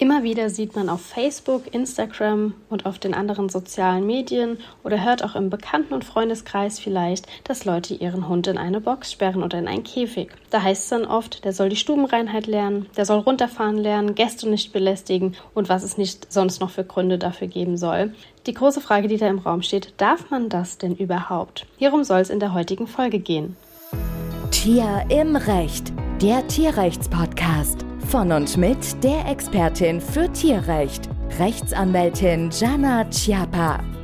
Immer wieder sieht man auf Facebook, Instagram und auf den anderen sozialen Medien oder hört auch im Bekannten- und Freundeskreis vielleicht, dass Leute ihren Hund in eine Box sperren oder in einen Käfig. Da heißt es dann oft, der soll die Stubenreinheit lernen, der soll runterfahren lernen, Gäste nicht belästigen und was es nicht sonst noch für Gründe dafür geben soll. Die große Frage, die da im Raum steht, darf man das denn überhaupt? Hierum soll es in der heutigen Folge gehen. Tier im Recht, der Tierrechtspodcast. Von und mit der Expertin für Tierrecht, Rechtsanwältin Jana Chiappa.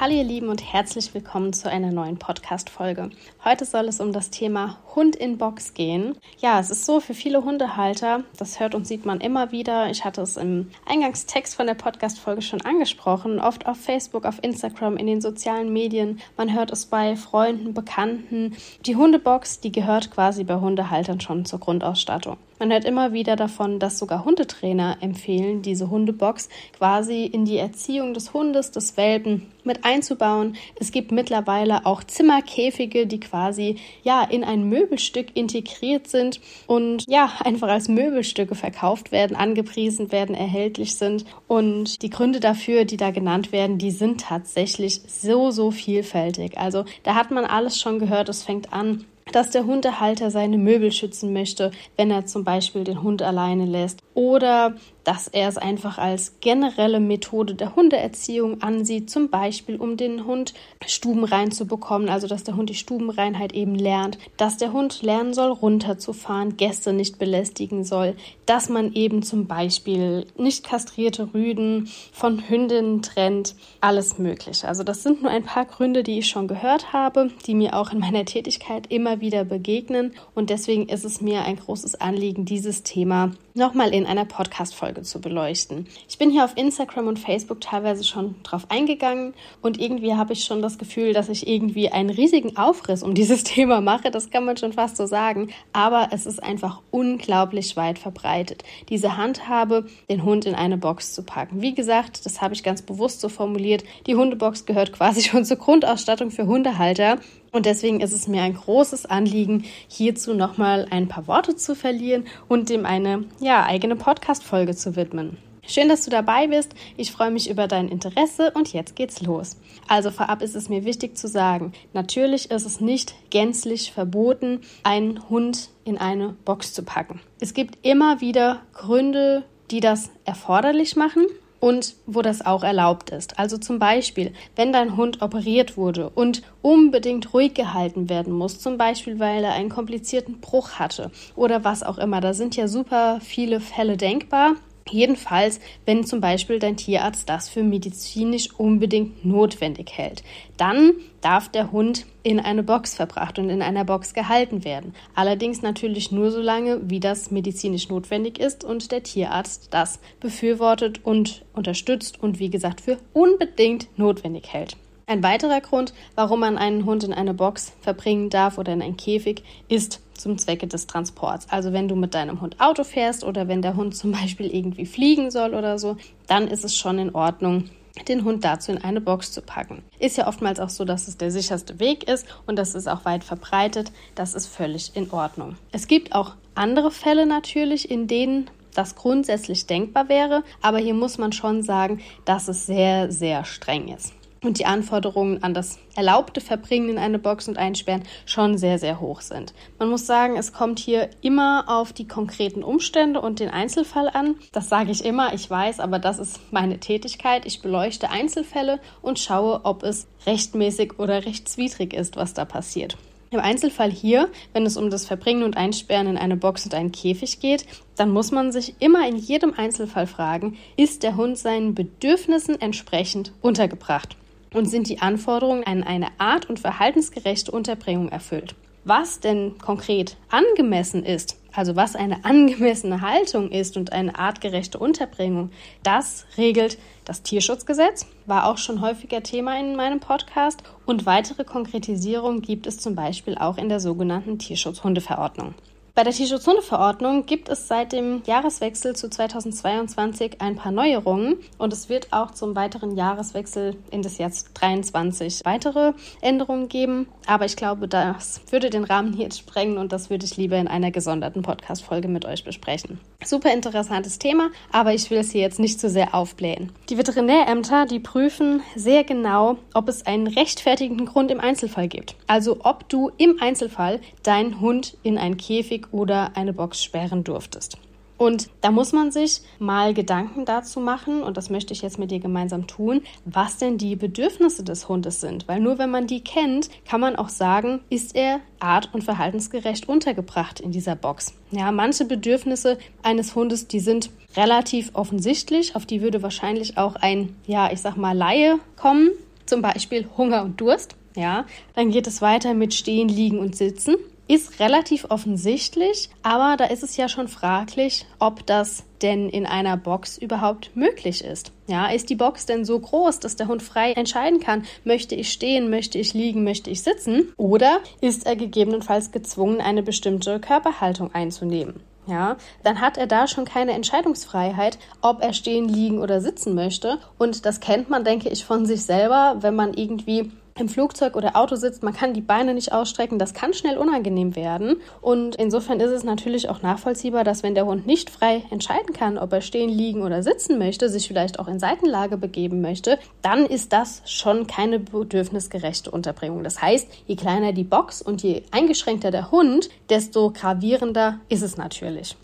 Hallo ihr Lieben und herzlich willkommen zu einer neuen Podcast-Folge. Heute soll es um das Thema Hund in Box gehen. Ja, es ist so für viele Hundehalter, das hört und sieht man immer wieder. Ich hatte es im Eingangstext von der Podcast-Folge schon angesprochen, oft auf Facebook, auf Instagram, in den sozialen Medien. Man hört es bei Freunden, Bekannten. Die Hundebox, die gehört quasi bei Hundehaltern schon zur Grundausstattung. Man hört immer wieder davon, dass sogar Hundetrainer empfehlen, diese Hundebox quasi in die Erziehung des Hundes, des Welpen mit einzubauen. Es gibt mittlerweile auch Zimmerkäfige, die quasi ja in ein Möbelstück integriert sind und ja einfach als Möbelstücke verkauft werden, angepriesen werden, erhältlich sind. Und die Gründe dafür, die da genannt werden, die sind tatsächlich so, so vielfältig. Also da hat man alles schon gehört. Es fängt an dass der Hundehalter seine Möbel schützen möchte, wenn er zum Beispiel den Hund alleine lässt. Oder dass er es einfach als generelle Methode der Hundeerziehung ansieht, zum Beispiel um den Hund stubenrein zu bekommen, also dass der Hund die Stubenreinheit eben lernt, dass der Hund lernen soll, runterzufahren, Gäste nicht belästigen soll, dass man eben zum Beispiel nicht kastrierte Rüden von Hündinnen trennt, alles mögliche. Also das sind nur ein paar Gründe, die ich schon gehört habe, die mir auch in meiner Tätigkeit immer wieder begegnen. Und deswegen ist es mir ein großes Anliegen, dieses Thema nochmal in einer Podcast-Folge zu beleuchten. Ich bin hier auf Instagram und Facebook teilweise schon drauf eingegangen und irgendwie habe ich schon das Gefühl, dass ich irgendwie einen riesigen Aufriss um dieses Thema mache. Das kann man schon fast so sagen. Aber es ist einfach unglaublich weit verbreitet. Diese Handhabe, den Hund in eine Box zu packen. Wie gesagt, das habe ich ganz bewusst so formuliert. Die Hundebox gehört quasi schon zur Grundausstattung für Hundehalter. Und deswegen ist es mir ein großes Anliegen, hierzu nochmal ein paar Worte zu verlieren und dem eine ja, eigene Podcast-Folge zu widmen. Schön, dass du dabei bist. Ich freue mich über dein Interesse und jetzt geht's los. Also vorab ist es mir wichtig zu sagen, natürlich ist es nicht gänzlich verboten, einen Hund in eine Box zu packen. Es gibt immer wieder Gründe, die das erforderlich machen und wo das auch erlaubt ist. Also zum Beispiel, wenn dein Hund operiert wurde und unbedingt ruhig gehalten werden muss, zum Beispiel weil er einen komplizierten Bruch hatte oder was auch immer. Da sind ja super viele Fälle denkbar. Jedenfalls, wenn zum Beispiel dein Tierarzt das für medizinisch unbedingt notwendig hält, dann darf der Hund in eine Box verbracht und in einer Box gehalten werden. Allerdings natürlich nur so lange, wie das medizinisch notwendig ist und der Tierarzt das befürwortet und unterstützt und wie gesagt für unbedingt notwendig hält. Ein weiterer Grund, warum man einen Hund in eine Box verbringen darf oder in einen Käfig, ist zum Zwecke des Transports. Also wenn du mit deinem Hund Auto fährst oder wenn der Hund zum Beispiel irgendwie fliegen soll oder so, dann ist es schon in Ordnung, den Hund dazu in eine Box zu packen. Ist ja oftmals auch so, dass es der sicherste Weg ist und das ist auch weit verbreitet. Das ist völlig in Ordnung. Es gibt auch andere Fälle natürlich, in denen das grundsätzlich denkbar wäre, aber hier muss man schon sagen, dass es sehr, sehr streng ist und die Anforderungen an das erlaubte Verbringen in eine Box und Einsperren schon sehr, sehr hoch sind. Man muss sagen, es kommt hier immer auf die konkreten Umstände und den Einzelfall an. Das sage ich immer, ich weiß, aber das ist meine Tätigkeit. Ich beleuchte Einzelfälle und schaue, ob es rechtmäßig oder rechtswidrig ist, was da passiert. Im Einzelfall hier, wenn es um das Verbringen und Einsperren in eine Box und einen Käfig geht, dann muss man sich immer in jedem Einzelfall fragen, ist der Hund seinen Bedürfnissen entsprechend untergebracht? Und sind die Anforderungen an eine art- und verhaltensgerechte Unterbringung erfüllt. Was denn konkret angemessen ist, also was eine angemessene Haltung ist und eine artgerechte Unterbringung, das regelt das Tierschutzgesetz, war auch schon häufiger Thema in meinem Podcast und weitere Konkretisierung gibt es zum Beispiel auch in der sogenannten Tierschutzhundeverordnung. Bei der Tierschutzhundeverordnung gibt es seit dem Jahreswechsel zu 2022 ein paar Neuerungen und es wird auch zum weiteren Jahreswechsel in das Jahr 2023 weitere Änderungen geben. Aber ich glaube, das würde den Rahmen hier sprengen und das würde ich lieber in einer gesonderten Podcast-Folge mit euch besprechen. Super interessantes Thema, aber ich will es hier jetzt nicht zu sehr aufblähen. Die Veterinärämter, die prüfen sehr genau, ob es einen rechtfertigenden Grund im Einzelfall gibt. Also ob du im Einzelfall deinen Hund in einen Käfig oder eine Box sperren durftest. Und da muss man sich mal Gedanken dazu machen, und das möchte ich jetzt mit dir gemeinsam tun, was denn die Bedürfnisse des Hundes sind. Weil nur wenn man die kennt, kann man auch sagen, ist er art- und verhaltensgerecht untergebracht in dieser Box. Ja, manche Bedürfnisse eines Hundes, die sind relativ offensichtlich, auf die würde wahrscheinlich auch ein, ja, ich sag mal, Laie kommen, zum Beispiel Hunger und Durst. Ja, dann geht es weiter mit Stehen, Liegen und Sitzen ist relativ offensichtlich, aber da ist es ja schon fraglich, ob das denn in einer Box überhaupt möglich ist. Ja, ist die Box denn so groß, dass der Hund frei entscheiden kann, möchte ich stehen, möchte ich liegen, möchte ich sitzen? Oder ist er gegebenenfalls gezwungen, eine bestimmte Körperhaltung einzunehmen? Ja, dann hat er da schon keine Entscheidungsfreiheit, ob er stehen, liegen oder sitzen möchte. Und das kennt man, denke ich, von sich selber, wenn man irgendwie im Flugzeug oder Auto sitzt, man kann die Beine nicht ausstrecken, das kann schnell unangenehm werden. Und insofern ist es natürlich auch nachvollziehbar, dass wenn der Hund nicht frei entscheiden kann, ob er stehen, liegen oder sitzen möchte, sich vielleicht auch in Seitenlage begeben möchte, dann ist das schon keine bedürfnisgerechte Unterbringung. Das heißt, je kleiner die Box und je eingeschränkter der Hund, desto gravierender ist es natürlich.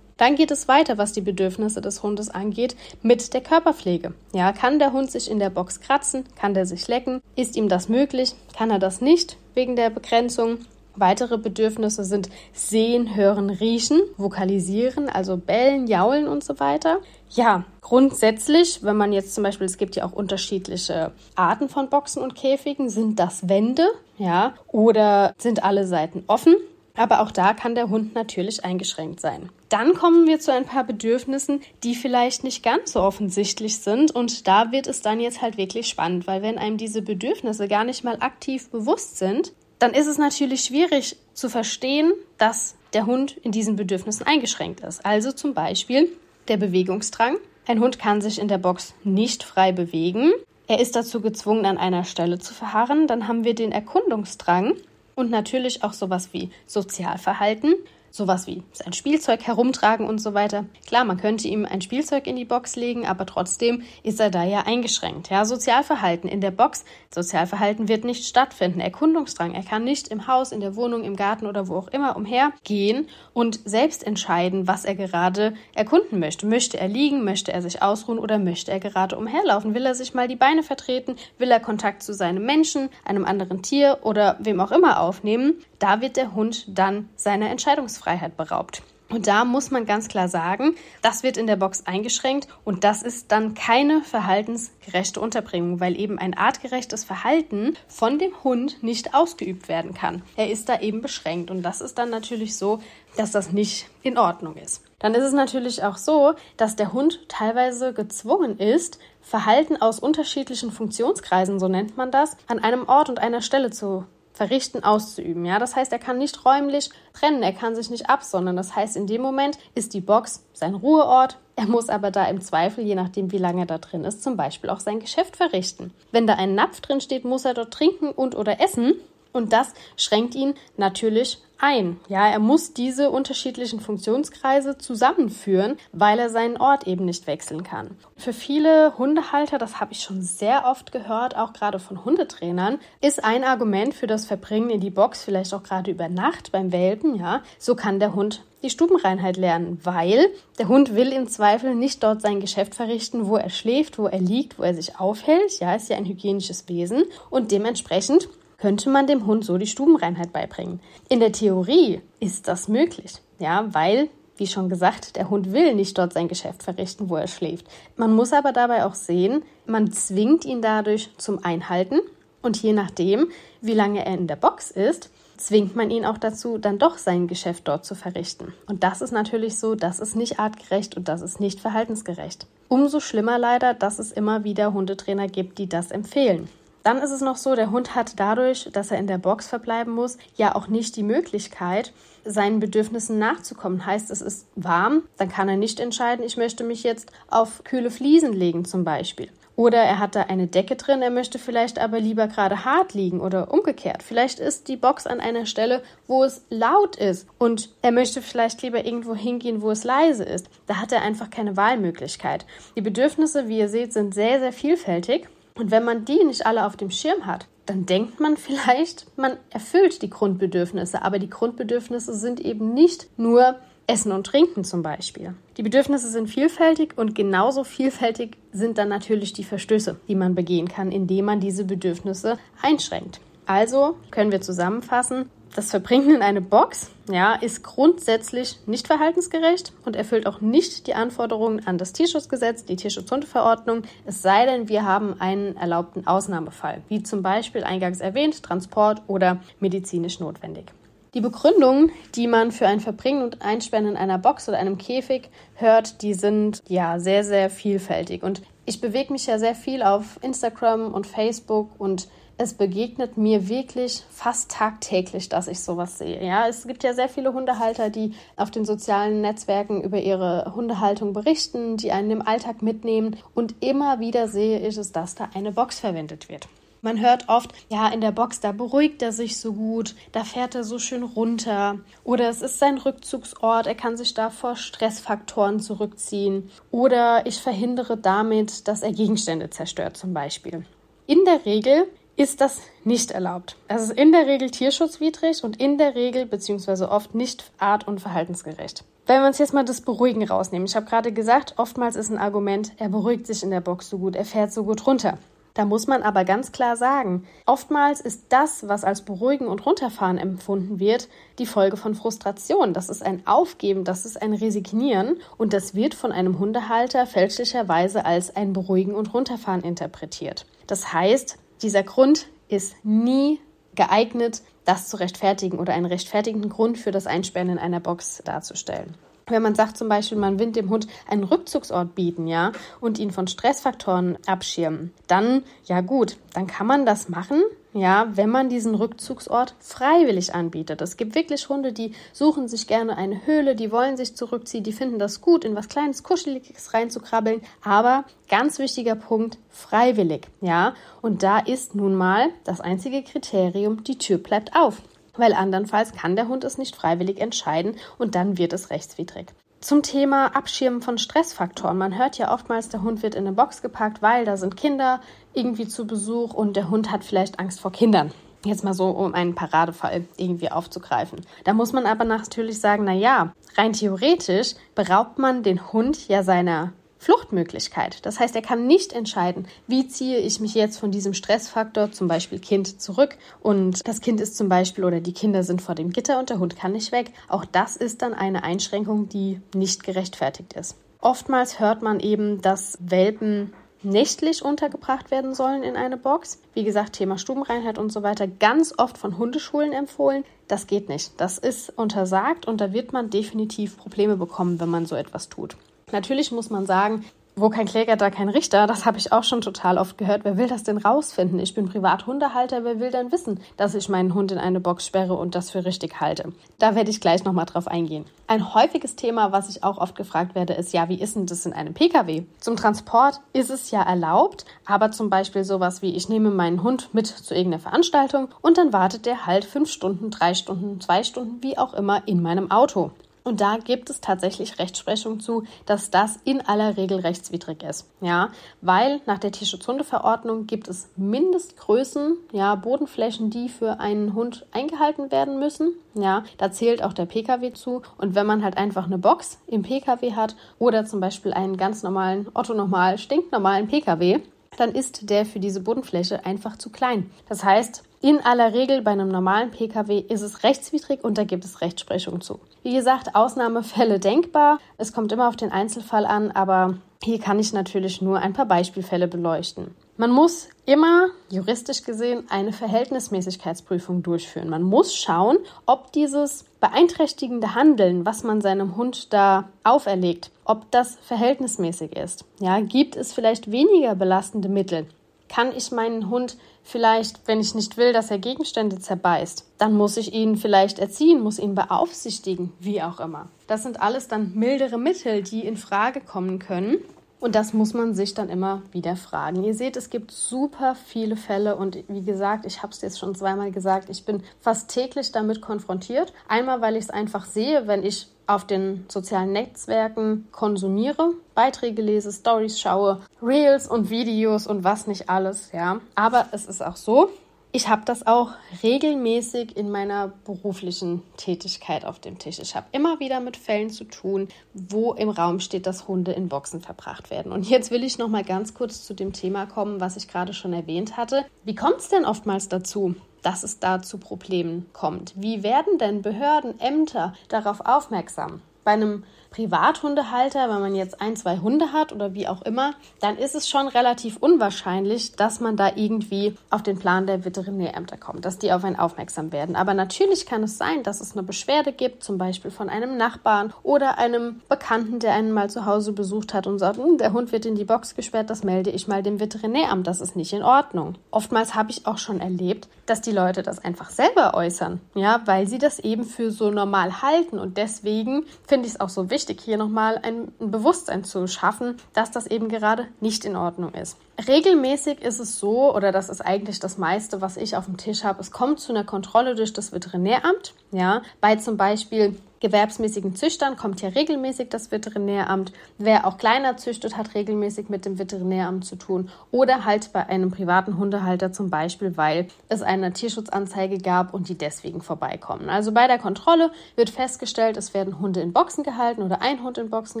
Dann geht es weiter, was die Bedürfnisse des Hundes angeht, mit der Körperpflege. Ja, kann der Hund sich in der Box kratzen? Kann der sich lecken? Ist ihm das möglich? Kann er das nicht wegen der Begrenzung? Weitere Bedürfnisse sind Sehen, Hören, Riechen, Vokalisieren, also Bellen, Jaulen und so weiter. Ja, grundsätzlich, wenn man jetzt zum Beispiel, es gibt ja auch unterschiedliche Arten von Boxen und Käfigen, sind das Wände, ja, oder sind alle Seiten offen? Aber auch da kann der Hund natürlich eingeschränkt sein. Dann kommen wir zu ein paar Bedürfnissen, die vielleicht nicht ganz so offensichtlich sind. Und da wird es dann jetzt halt wirklich spannend, weil wenn einem diese Bedürfnisse gar nicht mal aktiv bewusst sind, dann ist es natürlich schwierig zu verstehen, dass der Hund in diesen Bedürfnissen eingeschränkt ist. Also zum Beispiel der Bewegungsdrang. Ein Hund kann sich in der Box nicht frei bewegen. Er ist dazu gezwungen, an einer Stelle zu verharren. Dann haben wir den Erkundungsdrang und natürlich auch sowas wie Sozialverhalten, sowas wie sein Spielzeug herumtragen und so weiter. Klar, man könnte ihm ein Spielzeug in die Box legen, aber trotzdem ist er da ja eingeschränkt. Ja, Sozialverhalten in der Box. Sozialverhalten wird nicht stattfinden. Erkundungsdrang. Er kann nicht im Haus, in der Wohnung, im Garten oder wo auch immer umhergehen und selbst entscheiden, was er gerade erkunden möchte. Möchte er liegen? Möchte er sich ausruhen oder möchte er gerade umherlaufen? Will er sich mal die Beine vertreten? Will er Kontakt zu seinem Menschen, einem anderen Tier oder wem auch immer aufnehmen? Da wird der Hund dann seiner Entscheidungsfreiheit beraubt. Und da muss man ganz klar sagen, das wird in der Box eingeschränkt und das ist dann keine verhaltensgerechte Unterbringung, weil eben ein artgerechtes Verhalten von dem Hund nicht ausgeübt werden kann. Er ist da eben beschränkt und das ist dann natürlich so, dass das nicht in Ordnung ist. Dann ist es natürlich auch so, dass der Hund teilweise gezwungen ist, Verhalten aus unterschiedlichen Funktionskreisen, so nennt man das, an einem Ort und einer Stelle zu Verrichten auszuüben. Ja, das heißt, er kann nicht räumlich trennen, er kann sich nicht absondern. Das heißt, in dem Moment ist die Box sein Ruheort. Er muss aber da im Zweifel, je nachdem, wie lange er da drin ist, zum Beispiel auch sein Geschäft verrichten. Wenn da ein Napf drin steht, muss er dort trinken und oder essen. Und das schränkt ihn natürlich ein. Ja, er muss diese unterschiedlichen Funktionskreise zusammenführen, weil er seinen Ort eben nicht wechseln kann. Für viele Hundehalter, das habe ich schon sehr oft gehört, auch gerade von Hundetrainern, ist ein Argument für das Verbringen in die Box, vielleicht auch gerade über Nacht beim Welpen, ja, so kann der Hund die Stubenreinheit lernen, weil der Hund will im Zweifel nicht dort sein Geschäft verrichten, wo er schläft, wo er liegt, wo er sich aufhält. Ja, ist ja ein hygienisches Wesen und dementsprechend könnte man dem Hund so die Stubenreinheit beibringen. In der Theorie ist das möglich, ja, weil wie schon gesagt, der Hund will nicht dort sein Geschäft verrichten, wo er schläft. Man muss aber dabei auch sehen, man zwingt ihn dadurch zum Einhalten und je nachdem, wie lange er in der Box ist, zwingt man ihn auch dazu, dann doch sein Geschäft dort zu verrichten. Und das ist natürlich so, das ist nicht artgerecht und das ist nicht verhaltensgerecht. Umso schlimmer leider, dass es immer wieder Hundetrainer gibt, die das empfehlen. Dann ist es noch so, der Hund hat dadurch, dass er in der Box verbleiben muss, ja auch nicht die Möglichkeit, seinen Bedürfnissen nachzukommen. Heißt, es ist warm, dann kann er nicht entscheiden, ich möchte mich jetzt auf kühle Fliesen legen zum Beispiel. Oder er hat da eine Decke drin, er möchte vielleicht aber lieber gerade hart liegen oder umgekehrt. Vielleicht ist die Box an einer Stelle, wo es laut ist und er möchte vielleicht lieber irgendwo hingehen, wo es leise ist. Da hat er einfach keine Wahlmöglichkeit. Die Bedürfnisse, wie ihr seht, sind sehr, sehr vielfältig. Und wenn man die nicht alle auf dem Schirm hat, dann denkt man vielleicht, man erfüllt die Grundbedürfnisse. Aber die Grundbedürfnisse sind eben nicht nur Essen und Trinken zum Beispiel. Die Bedürfnisse sind vielfältig und genauso vielfältig sind dann natürlich die Verstöße, die man begehen kann, indem man diese Bedürfnisse einschränkt. Also können wir zusammenfassen, das Verbringen in eine Box ja, ist grundsätzlich nicht verhaltensgerecht und erfüllt auch nicht die Anforderungen an das Tierschutzgesetz, die Tierschutzhundeverordnung, es sei denn, wir haben einen erlaubten Ausnahmefall, wie zum Beispiel eingangs erwähnt, Transport oder medizinisch notwendig. Die Begründungen, die man für ein Verbringen und Einsperren in einer Box oder einem Käfig hört, die sind ja sehr, sehr vielfältig. Und ich bewege mich ja sehr viel auf Instagram und Facebook und es begegnet mir wirklich fast tagtäglich, dass ich sowas sehe. Ja, es gibt ja sehr viele Hundehalter, die auf den sozialen Netzwerken über ihre Hundehaltung berichten, die einen im Alltag mitnehmen und immer wieder sehe ich es, dass da eine Box verwendet wird. Man hört oft, ja, in der Box, da beruhigt er sich so gut, da fährt er so schön runter. Oder es ist sein Rückzugsort, er kann sich da vor Stressfaktoren zurückziehen. Oder ich verhindere damit, dass er Gegenstände zerstört zum Beispiel. In der Regel ist das nicht erlaubt. Es ist in der Regel tierschutzwidrig und in der Regel beziehungsweise oft nicht art- und verhaltensgerecht. Wenn wir uns jetzt mal das Beruhigen rausnehmen. Ich habe gerade gesagt, oftmals ist ein Argument, er beruhigt sich in der Box so gut, er fährt so gut runter. Da muss man aber ganz klar sagen, oftmals ist das, was als Beruhigen und Runterfahren empfunden wird, die Folge von Frustration. Das ist ein Aufgeben, das ist ein Resignieren und das wird von einem Hundehalter fälschlicherweise als ein Beruhigen und Runterfahren interpretiert. Das heißt, dieser Grund ist nie geeignet, das zu rechtfertigen oder einen rechtfertigenden Grund für das Einsperren in einer Box darzustellen. Wenn man sagt zum Beispiel, man will dem Hund einen Rückzugsort bieten, ja, und ihn von Stressfaktoren abschirmen, dann, ja gut, dann kann man das machen, ja, wenn man diesen Rückzugsort freiwillig anbietet. Es gibt wirklich Hunde, die suchen sich gerne eine Höhle, die wollen sich zurückziehen, die finden das gut, in was Kleines, Kuscheliges reinzukrabbeln. Aber ganz wichtiger Punkt, freiwillig, ja. Und da ist nun mal das einzige Kriterium, die Tür bleibt auf weil andernfalls kann der Hund es nicht freiwillig entscheiden und dann wird es rechtswidrig. Zum Thema Abschirmen von Stressfaktoren. Man hört ja oftmals, der Hund wird in eine Box gepackt, weil da sind Kinder irgendwie zu Besuch und der Hund hat vielleicht Angst vor Kindern. Jetzt mal so, um einen Paradefall irgendwie aufzugreifen. Da muss man aber natürlich sagen, na ja, rein theoretisch beraubt man den Hund ja seiner Fluchtmöglichkeit. Das heißt, er kann nicht entscheiden, wie ziehe ich mich jetzt von diesem Stressfaktor, zum Beispiel Kind, zurück und das Kind ist zum Beispiel oder die Kinder sind vor dem Gitter und der Hund kann nicht weg. Auch das ist dann eine Einschränkung, die nicht gerechtfertigt ist. Oftmals hört man eben, dass Welpen nächtlich untergebracht werden sollen in eine Box. Wie gesagt, Thema Stubenreinheit und so weiter, ganz oft von Hundeschulen empfohlen. Das geht nicht. Das ist untersagt und da wird man definitiv Probleme bekommen, wenn man so etwas tut. Natürlich muss man sagen, wo kein Kläger, da kein Richter. Das habe ich auch schon total oft gehört. Wer will das denn rausfinden? Ich bin Privathundehalter. Wer will denn wissen, dass ich meinen Hund in eine Box sperre und das für richtig halte? Da werde ich gleich nochmal drauf eingehen. Ein häufiges Thema, was ich auch oft gefragt werde, ist ja, wie ist denn das in einem Pkw? Zum Transport ist es ja erlaubt, aber zum Beispiel sowas wie, ich nehme meinen Hund mit zu irgendeiner Veranstaltung und dann wartet der halt fünf Stunden, drei Stunden, zwei Stunden, wie auch immer in meinem Auto. Und da gibt es tatsächlich Rechtsprechung zu, dass das in aller Regel rechtswidrig ist. Ja, weil nach der Tierschutzhundeverordnung gibt es Mindestgrößen, ja, Bodenflächen, die für einen Hund eingehalten werden müssen. Ja, da zählt auch der Pkw zu. Und wenn man halt einfach eine Box im Pkw hat oder zum Beispiel einen ganz normalen, otto-normal, stinknormalen Pkw, dann ist der für diese Bodenfläche einfach zu klein. Das heißt, in aller Regel bei einem normalen Pkw ist es rechtswidrig und da gibt es Rechtsprechung zu. Wie gesagt, Ausnahmefälle denkbar. Es kommt immer auf den Einzelfall an, aber hier kann ich natürlich nur ein paar Beispielfälle beleuchten. Man muss immer juristisch gesehen eine Verhältnismäßigkeitsprüfung durchführen. Man muss schauen, ob dieses beeinträchtigende Handeln, was man seinem Hund da auferlegt, ob das verhältnismäßig ist. Ja, gibt es vielleicht weniger belastende Mittel? Kann ich meinen Hund vielleicht, wenn ich nicht will, dass er Gegenstände zerbeißt, dann muss ich ihn vielleicht erziehen, muss ihn beaufsichtigen, wie auch immer. Das sind alles dann mildere Mittel, die in Frage kommen können. Und das muss man sich dann immer wieder fragen. Ihr seht, es gibt super viele Fälle und wie gesagt, ich habe es jetzt schon zweimal gesagt, ich bin fast täglich damit konfrontiert. Einmal, weil ich es einfach sehe, wenn ich auf den sozialen Netzwerken konsumiere, Beiträge lese, Stories schaue, Reels und Videos und was nicht alles, ja. Aber es ist auch so, ich habe das auch regelmäßig in meiner beruflichen Tätigkeit auf dem Tisch. Ich habe immer wieder mit Fällen zu tun, wo im Raum steht, dass Hunde in Boxen verbracht werden. Und jetzt will ich noch mal ganz kurz zu dem Thema kommen, was ich gerade schon erwähnt hatte. Wie kommt es denn oftmals dazu, dass es da zu Problemen kommt? Wie werden denn Behörden, Ämter darauf aufmerksam? Bei einem Privathundehalter, wenn man jetzt ein, zwei Hunde hat oder wie auch immer, dann ist es schon relativ unwahrscheinlich, dass man da irgendwie auf den Plan der Veterinärämter kommt, dass die auf einen aufmerksam werden. Aber natürlich kann es sein, dass es eine Beschwerde gibt, zum Beispiel von einem Nachbarn oder einem Bekannten, der einen mal zu Hause besucht hat und sagt, hm, der Hund wird in die Box gesperrt, das melde ich mal dem Veterinäramt, das ist nicht in Ordnung. Oftmals habe ich auch schon erlebt, dass die Leute das einfach selber äußern, ja, weil sie das eben für so normal halten und deswegen finde ich es auch so wichtig, wichtig, hier nochmal ein, ein Bewusstsein zu schaffen, dass das eben gerade nicht in Ordnung ist. Regelmäßig ist es so, oder das ist eigentlich das meiste, was ich auf dem Tisch habe, es kommt zu einer Kontrolle durch das Veterinäramt. Ja, bei zum Beispiel gewerbsmäßigen Züchtern kommt ja regelmäßig das Veterinäramt. Wer auch kleiner züchtet, hat regelmäßig mit dem Veterinäramt zu tun. Oder halt bei einem privaten Hundehalter zum Beispiel, weil es eine Tierschutzanzeige gab und die deswegen vorbeikommen. Also bei der Kontrolle wird festgestellt, es werden Hunde in Boxen gehalten oder ein Hund in Boxen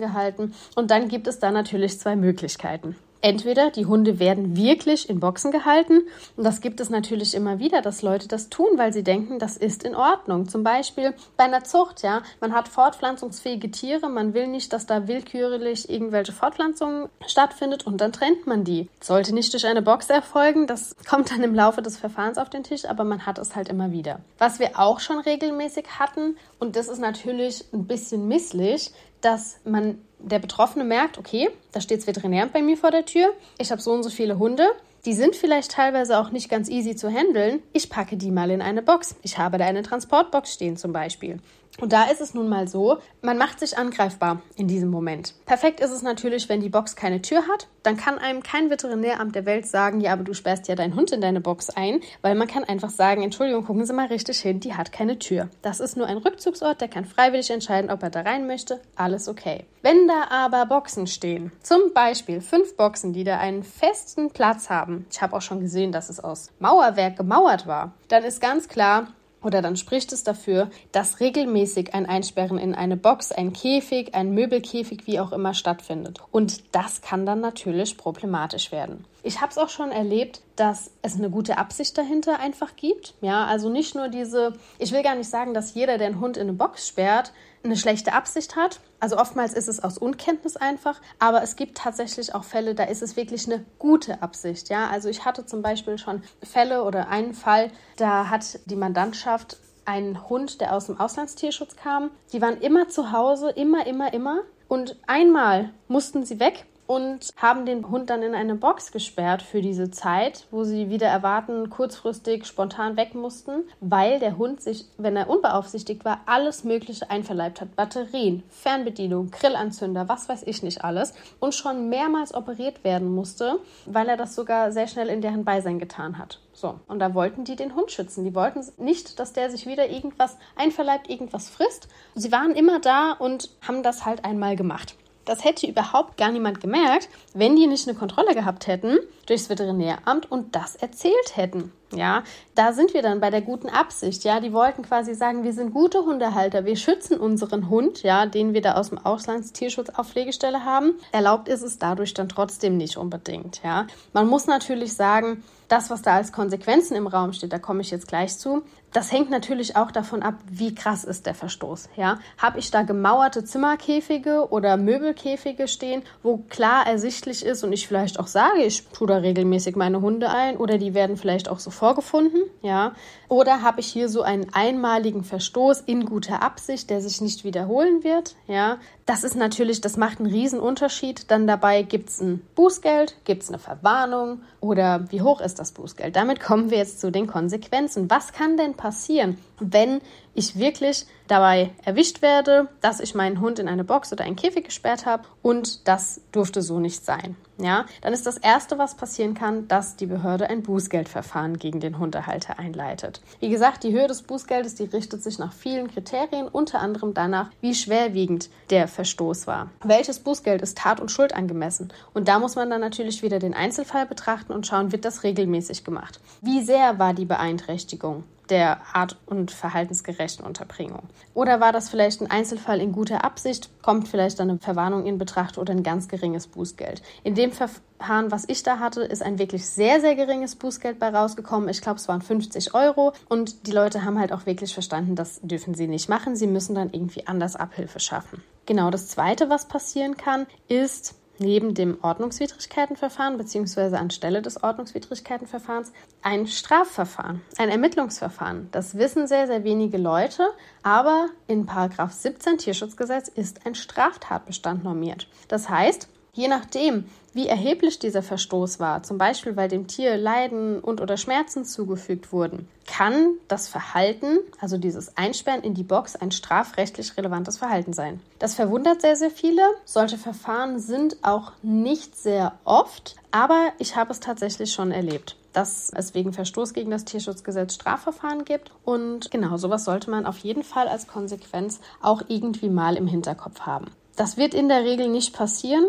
gehalten. Und dann gibt es da natürlich zwei Möglichkeiten. Entweder die Hunde werden wirklich in Boxen gehalten und das gibt es natürlich immer wieder, dass Leute das tun, weil sie denken, das ist in Ordnung. Zum Beispiel bei einer Zucht, ja, man hat fortpflanzungsfähige Tiere, man will nicht, dass da willkürlich irgendwelche Fortpflanzung stattfindet und dann trennt man die. Sollte nicht durch eine Box erfolgen, das kommt dann im Laufe des Verfahrens auf den Tisch, aber man hat es halt immer wieder. Was wir auch schon regelmäßig hatten und das ist natürlich ein bisschen misslich, dass man der Betroffene merkt, okay, da steht das Veterinäramt bei mir vor der Tür, ich habe so und so viele Hunde, die sind vielleicht teilweise auch nicht ganz easy zu handeln. Ich packe die mal in eine Box. Ich habe da eine Transportbox stehen zum Beispiel. Und da ist es nun mal so, man macht sich angreifbar in diesem Moment. Perfekt ist es natürlich, wenn die Box keine Tür hat. Dann kann einem kein Veterinäramt der Welt sagen, ja, aber du sperrst ja deinen Hund in deine Box ein, weil man kann einfach sagen, Entschuldigung, gucken Sie mal richtig hin, die hat keine Tür. Das ist nur ein Rückzugsort, der kann freiwillig entscheiden, ob er da rein möchte. Alles okay. Wenn da aber Boxen stehen, zum Beispiel fünf Boxen, die da einen festen Platz haben, ich habe auch schon gesehen, dass es aus Mauerwerk gemauert war, dann ist ganz klar, oder dann spricht es dafür, dass regelmäßig ein Einsperren in eine Box, ein Käfig, ein Möbelkäfig, wie auch immer stattfindet. Und das kann dann natürlich problematisch werden. Ich habe es auch schon erlebt, dass es eine gute Absicht dahinter einfach gibt. Ja, also nicht nur diese, ich will gar nicht sagen, dass jeder, der einen Hund in eine Box sperrt, eine schlechte Absicht hat. Also oftmals ist es aus Unkenntnis einfach, aber es gibt tatsächlich auch Fälle, da ist es wirklich eine gute Absicht. Ja, also ich hatte zum Beispiel schon Fälle oder einen Fall, da hat die Mandantschaft einen Hund, der aus dem Auslandstierschutz kam. Die waren immer zu Hause, immer, immer, immer. Und einmal mussten sie weg und haben den Hund dann in eine Box gesperrt für diese Zeit, wo sie wieder erwarten, kurzfristig spontan weg mussten, weil der Hund sich, wenn er unbeaufsichtigt war, alles Mögliche einverleibt hat. Batterien, Fernbedienung, Grillanzünder, was weiß ich nicht alles. Und schon mehrmals operiert werden musste, weil er das sogar sehr schnell in deren Beisein getan hat. So, und da wollten die den Hund schützen. Die wollten nicht, dass der sich wieder irgendwas einverleibt, irgendwas frisst. Sie waren immer da und haben das halt einmal gemacht. Das hätte überhaupt gar niemand gemerkt, wenn die nicht eine Kontrolle gehabt hätten durchs Veterinäramt und das erzählt hätten. Ja, da sind wir dann bei der guten Absicht. Ja, die wollten quasi sagen, wir sind gute Hundehalter, wir schützen unseren Hund, ja, den wir da aus dem Auslandstierschutz auf Pflegestelle haben. Erlaubt ist es dadurch dann trotzdem nicht unbedingt. Ja, man muss natürlich sagen, das, was da als Konsequenzen im Raum steht, da komme ich jetzt gleich zu, das hängt natürlich auch davon ab, wie krass ist der Verstoß. Ja? Habe ich da gemauerte Zimmerkäfige oder Möbelkäfige stehen, wo klar ersichtlich ist und ich vielleicht auch sage, ich tue da regelmäßig meine Hunde ein oder die werden vielleicht auch sofort vorgefunden, ja? Oder habe ich hier so einen einmaligen Verstoß in guter Absicht, der sich nicht wiederholen wird, ja? Das ist natürlich, das macht einen riesen Unterschied. Dann dabei gibt es ein Bußgeld, gibt es eine Verwarnung oder wie hoch ist das Bußgeld? Damit kommen wir jetzt zu den Konsequenzen. Was kann denn passieren, wenn ich wirklich dabei erwischt werde, dass ich meinen Hund in eine Box oder einen Käfig gesperrt habe und das durfte so nicht sein. Ja, dann ist das erste, was passieren kann, dass die Behörde ein Bußgeldverfahren gegen den Hundehalter einleitet. Wie gesagt, die Höhe des Bußgeldes, die richtet sich nach vielen Kriterien, unter anderem danach, wie schwerwiegend der Verstoß war. Welches Bußgeld ist Tat und Schuld angemessen? Und da muss man dann natürlich wieder den Einzelfall betrachten und schauen, wird das regelmäßig gemacht? Wie sehr war die Beeinträchtigung? Der art- und verhaltensgerechten Unterbringung. Oder war das vielleicht ein Einzelfall in guter Absicht, kommt vielleicht eine Verwarnung in Betracht oder ein ganz geringes Bußgeld. In dem Verfahren, was ich da hatte, ist ein wirklich sehr, sehr geringes Bußgeld bei rausgekommen. Ich glaube, es waren 50 Euro und die Leute haben halt auch wirklich verstanden, das dürfen sie nicht machen. Sie müssen dann irgendwie anders Abhilfe schaffen. Genau, das Zweite, was passieren kann, ist, neben dem Ordnungswidrigkeitenverfahren bzw. anstelle des Ordnungswidrigkeitenverfahrens ein Strafverfahren, ein Ermittlungsverfahren. Das wissen sehr, sehr wenige Leute, aber in 17 Tierschutzgesetz ist ein Straftatbestand normiert. Das heißt, Je nachdem, wie erheblich dieser Verstoß war, zum Beispiel weil dem Tier Leiden und oder Schmerzen zugefügt wurden, kann das Verhalten, also dieses Einsperren in die Box, ein strafrechtlich relevantes Verhalten sein. Das verwundert sehr, sehr viele. Solche Verfahren sind auch nicht sehr oft, aber ich habe es tatsächlich schon erlebt dass es wegen Verstoß gegen das Tierschutzgesetz Strafverfahren gibt. Und genau sowas sollte man auf jeden Fall als Konsequenz auch irgendwie mal im Hinterkopf haben. Das wird in der Regel nicht passieren.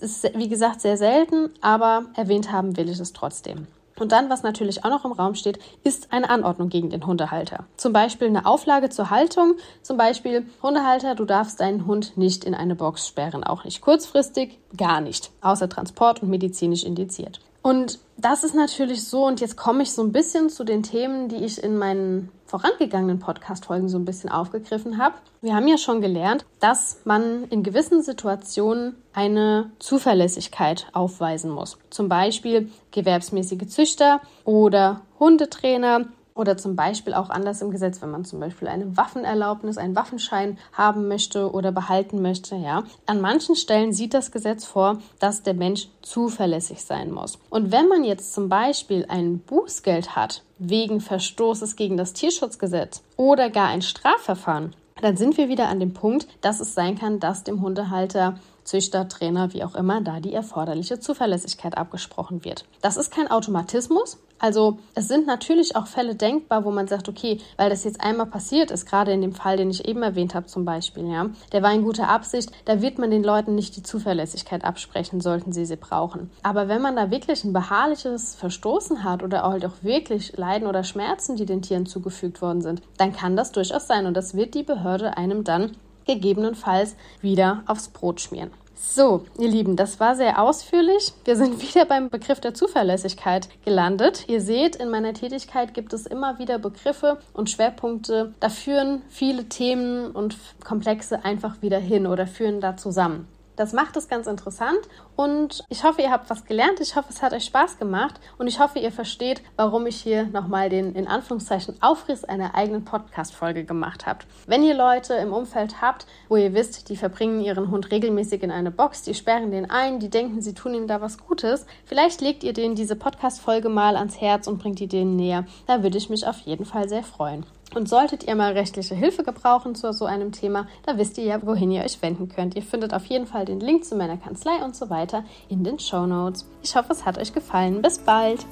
Es ist, wie gesagt, sehr selten, aber erwähnt haben will ich es trotzdem. Und dann, was natürlich auch noch im Raum steht, ist eine Anordnung gegen den Hundehalter. Zum Beispiel eine Auflage zur Haltung. Zum Beispiel, Hundehalter, du darfst deinen Hund nicht in eine Box sperren. Auch nicht kurzfristig, gar nicht. Außer Transport und medizinisch indiziert. Und das ist natürlich so, und jetzt komme ich so ein bisschen zu den Themen, die ich in meinen vorangegangenen Podcast-Folgen so ein bisschen aufgegriffen habe. Wir haben ja schon gelernt, dass man in gewissen Situationen eine Zuverlässigkeit aufweisen muss. Zum Beispiel gewerbsmäßige Züchter oder Hundetrainer oder zum Beispiel auch anders im Gesetz, wenn man zum Beispiel eine Waffenerlaubnis, einen Waffenschein haben möchte oder behalten möchte, ja. An manchen Stellen sieht das Gesetz vor, dass der Mensch zuverlässig sein muss. Und wenn man jetzt zum Beispiel ein Bußgeld hat wegen Verstoßes gegen das Tierschutzgesetz oder gar ein Strafverfahren, dann sind wir wieder an dem Punkt, dass es sein kann, dass dem Hundehalter Züchter, Trainer, wie auch immer, da die erforderliche Zuverlässigkeit abgesprochen wird. Das ist kein Automatismus. Also es sind natürlich auch Fälle denkbar, wo man sagt, okay, weil das jetzt einmal passiert ist, gerade in dem Fall, den ich eben erwähnt habe zum Beispiel, ja, der war in guter Absicht, da wird man den Leuten nicht die Zuverlässigkeit absprechen, sollten sie sie brauchen. Aber wenn man da wirklich ein beharrliches Verstoßen hat oder halt auch wirklich Leiden oder Schmerzen, die den Tieren zugefügt worden sind, dann kann das durchaus sein und das wird die Behörde einem dann gegebenenfalls wieder aufs Brot schmieren. So, ihr Lieben, das war sehr ausführlich. Wir sind wieder beim Begriff der Zuverlässigkeit gelandet. Ihr seht, in meiner Tätigkeit gibt es immer wieder Begriffe und Schwerpunkte. Da führen viele Themen und Komplexe einfach wieder hin oder führen da zusammen. Das macht es ganz interessant und ich hoffe, ihr habt was gelernt. Ich hoffe, es hat euch Spaß gemacht und ich hoffe, ihr versteht, warum ich hier nochmal den in Anführungszeichen Aufriss einer eigenen Podcast-Folge gemacht habe. Wenn ihr Leute im Umfeld habt, wo ihr wisst, die verbringen ihren Hund regelmäßig in eine Box, die sperren den ein, die denken, sie tun ihm da was Gutes, vielleicht legt ihr denen diese Podcast-Folge mal ans Herz und bringt die denen näher. Da würde ich mich auf jeden Fall sehr freuen. Und solltet ihr mal rechtliche Hilfe gebrauchen zu so einem Thema, da wisst ihr ja, wohin ihr euch wenden könnt. Ihr findet auf jeden Fall den Link zu meiner Kanzlei und so weiter in den Show Notes. Ich hoffe, es hat euch gefallen. Bis bald!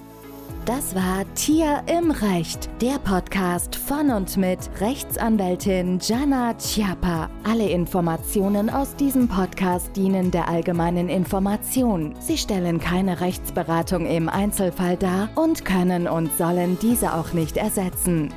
Das war Tier im Recht, der Podcast von und mit Rechtsanwältin Jana Chiappa. Alle Informationen aus diesem Podcast dienen der allgemeinen Information. Sie stellen keine Rechtsberatung im Einzelfall dar und können und sollen diese auch nicht ersetzen.